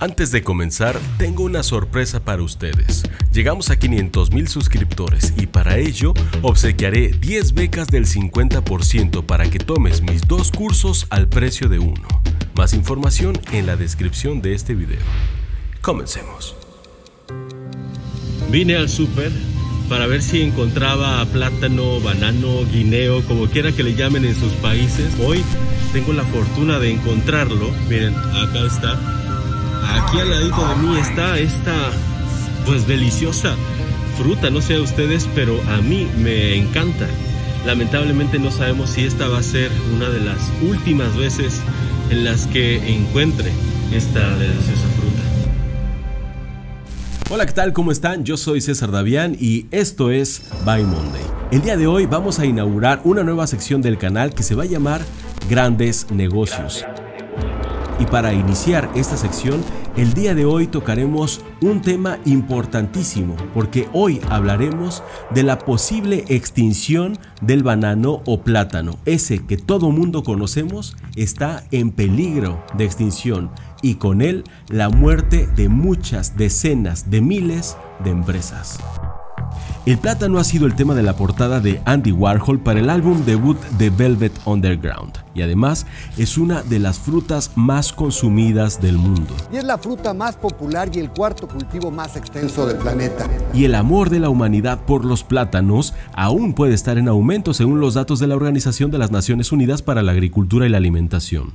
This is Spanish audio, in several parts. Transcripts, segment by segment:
Antes de comenzar, tengo una sorpresa para ustedes. Llegamos a 500 mil suscriptores y para ello obsequiaré 10 becas del 50% para que tomes mis dos cursos al precio de uno. Más información en la descripción de este video. Comencemos. Vine al súper para ver si encontraba plátano, banano, guineo, como quiera que le llamen en sus países. Hoy tengo la fortuna de encontrarlo. Miren, acá está. Aquí al ladito de mí está esta, pues deliciosa fruta. No sé a ustedes, pero a mí me encanta. Lamentablemente no sabemos si esta va a ser una de las últimas veces en las que encuentre esta deliciosa fruta. Hola, ¿qué tal? ¿Cómo están? Yo soy César Davián y esto es Buy Monday. El día de hoy vamos a inaugurar una nueva sección del canal que se va a llamar Grandes Negocios. Y para iniciar esta sección, el día de hoy tocaremos un tema importantísimo, porque hoy hablaremos de la posible extinción del banano o plátano. Ese que todo mundo conocemos está en peligro de extinción y con él la muerte de muchas decenas de miles de empresas. El plátano ha sido el tema de la portada de Andy Warhol para el álbum debut de Velvet Underground y además es una de las frutas más consumidas del mundo. Y es la fruta más popular y el cuarto cultivo más extenso del planeta. Y el amor de la humanidad por los plátanos aún puede estar en aumento según los datos de la Organización de las Naciones Unidas para la Agricultura y la Alimentación.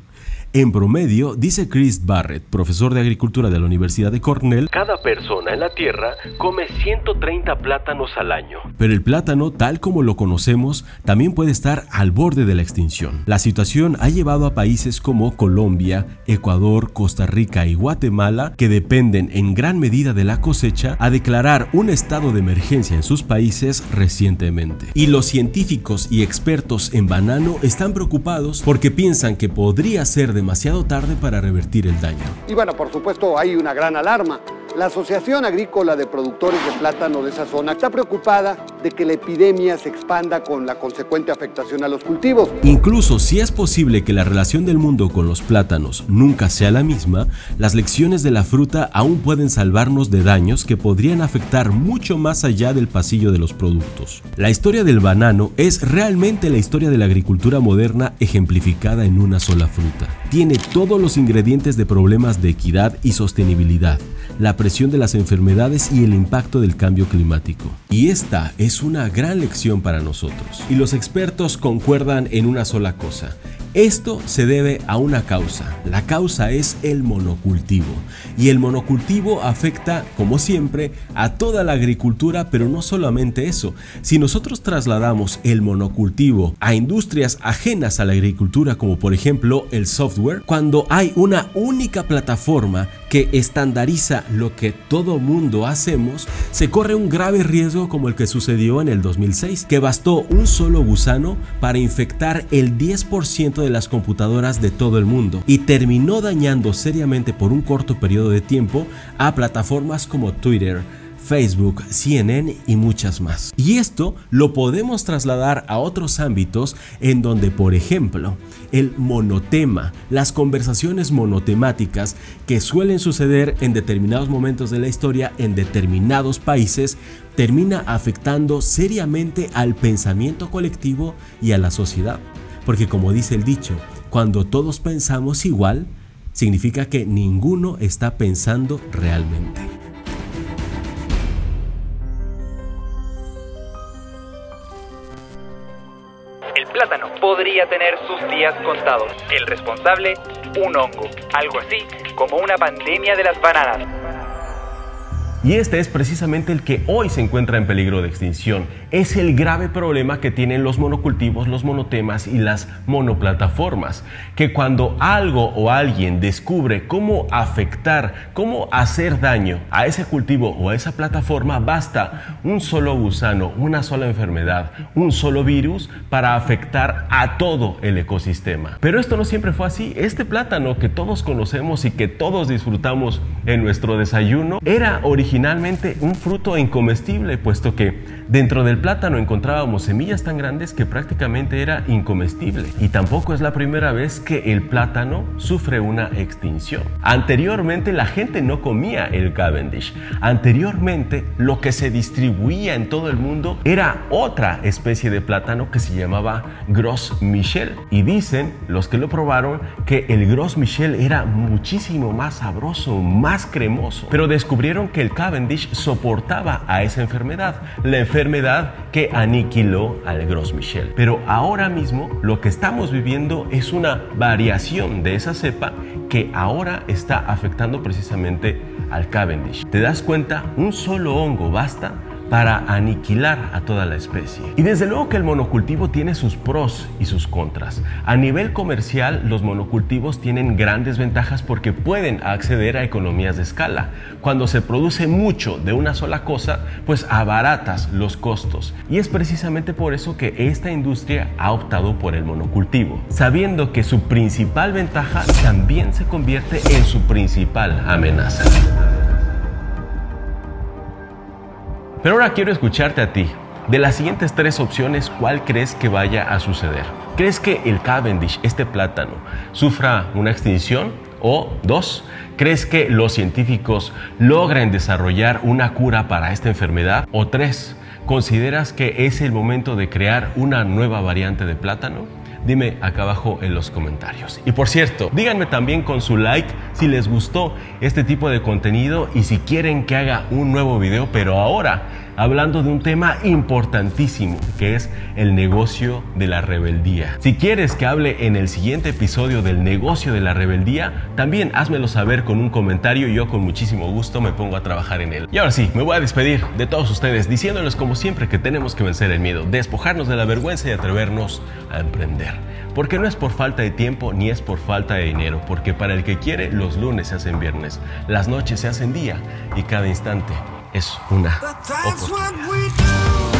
En promedio, dice Chris Barrett, profesor de agricultura de la Universidad de Cornell, cada persona en la Tierra come 130 plátanos al año. Pero el plátano, tal como lo conocemos, también puede estar al borde de la extinción. La situación ha llevado a países como Colombia, Ecuador, Costa Rica y Guatemala, que dependen en gran medida de la cosecha, a declarar un estado de emergencia en sus países recientemente. Y los científicos y expertos en banano están preocupados porque piensan que podría ser de demasiado tarde para revertir el daño. Y bueno, por supuesto hay una gran alarma. La Asociación Agrícola de Productores de Plátano de esa zona está preocupada de que la epidemia se expanda con la consecuente afectación a los cultivos. Incluso si es posible que la relación del mundo con los plátanos nunca sea la misma, las lecciones de la fruta aún pueden salvarnos de daños que podrían afectar mucho más allá del pasillo de los productos. La historia del banano es realmente la historia de la agricultura moderna ejemplificada en una sola fruta. Tiene todos los ingredientes de problemas de equidad y sostenibilidad la presión de las enfermedades y el impacto del cambio climático. Y esta es una gran lección para nosotros. Y los expertos concuerdan en una sola cosa. Esto se debe a una causa. La causa es el monocultivo. Y el monocultivo afecta, como siempre, a toda la agricultura, pero no solamente eso. Si nosotros trasladamos el monocultivo a industrias ajenas a la agricultura, como por ejemplo el software, cuando hay una única plataforma que estandariza lo que todo mundo hacemos, se corre un grave riesgo como el que sucedió en el 2006, que bastó un solo gusano para infectar el 10% de las computadoras de todo el mundo y terminó dañando seriamente por un corto periodo de tiempo a plataformas como Twitter, Facebook, CNN y muchas más. Y esto lo podemos trasladar a otros ámbitos en donde, por ejemplo, el monotema, las conversaciones monotemáticas que suelen suceder en determinados momentos de la historia en determinados países, termina afectando seriamente al pensamiento colectivo y a la sociedad. Porque como dice el dicho, cuando todos pensamos igual, significa que ninguno está pensando realmente. El plátano podría tener sus días contados. El responsable, un hongo. Algo así como una pandemia de las bananas. Y este es precisamente el que hoy se encuentra en peligro de extinción. Es el grave problema que tienen los monocultivos, los monotemas y las monoplataformas. Que cuando algo o alguien descubre cómo afectar, cómo hacer daño a ese cultivo o a esa plataforma, basta un solo gusano, una sola enfermedad, un solo virus para afectar a todo el ecosistema. Pero esto no siempre fue así. Este plátano que todos conocemos y que todos disfrutamos en nuestro desayuno era original originalmente un fruto incomestible, puesto que dentro del plátano encontrábamos semillas tan grandes que prácticamente era incomestible. Y tampoco es la primera vez que el plátano sufre una extinción. Anteriormente la gente no comía el Cavendish. Anteriormente lo que se distribuía en todo el mundo era otra especie de plátano que se llamaba Gros Michel. Y dicen los que lo probaron que el Gros Michel era muchísimo más sabroso, más cremoso. Pero descubrieron que el Cavendish soportaba a esa enfermedad, la enfermedad que aniquiló al Gros Michel. Pero ahora mismo lo que estamos viviendo es una variación de esa cepa que ahora está afectando precisamente al Cavendish. ¿Te das cuenta? Un solo hongo basta para aniquilar a toda la especie. Y desde luego que el monocultivo tiene sus pros y sus contras. A nivel comercial, los monocultivos tienen grandes ventajas porque pueden acceder a economías de escala. Cuando se produce mucho de una sola cosa, pues abaratas los costos. Y es precisamente por eso que esta industria ha optado por el monocultivo, sabiendo que su principal ventaja también se convierte en su principal amenaza. Pero ahora quiero escucharte a ti. De las siguientes tres opciones, ¿cuál crees que vaya a suceder? ¿Crees que el Cavendish, este plátano, sufra una extinción? O dos, ¿crees que los científicos logren desarrollar una cura para esta enfermedad? O tres, ¿consideras que es el momento de crear una nueva variante de plátano? Dime acá abajo en los comentarios. Y por cierto, díganme también con su like si les gustó este tipo de contenido y si quieren que haga un nuevo video, pero ahora hablando de un tema importantísimo que es el negocio de la rebeldía. Si quieres que hable en el siguiente episodio del negocio de la rebeldía, también házmelo saber con un comentario y yo con muchísimo gusto me pongo a trabajar en él. Y ahora sí, me voy a despedir de todos ustedes diciéndoles como siempre que tenemos que vencer el miedo, despojarnos de la vergüenza y atrevernos a emprender. Porque no es por falta de tiempo ni es por falta de dinero, porque para el que quiere los lunes se hacen viernes, las noches se hacen día y cada instante es una oportunidad.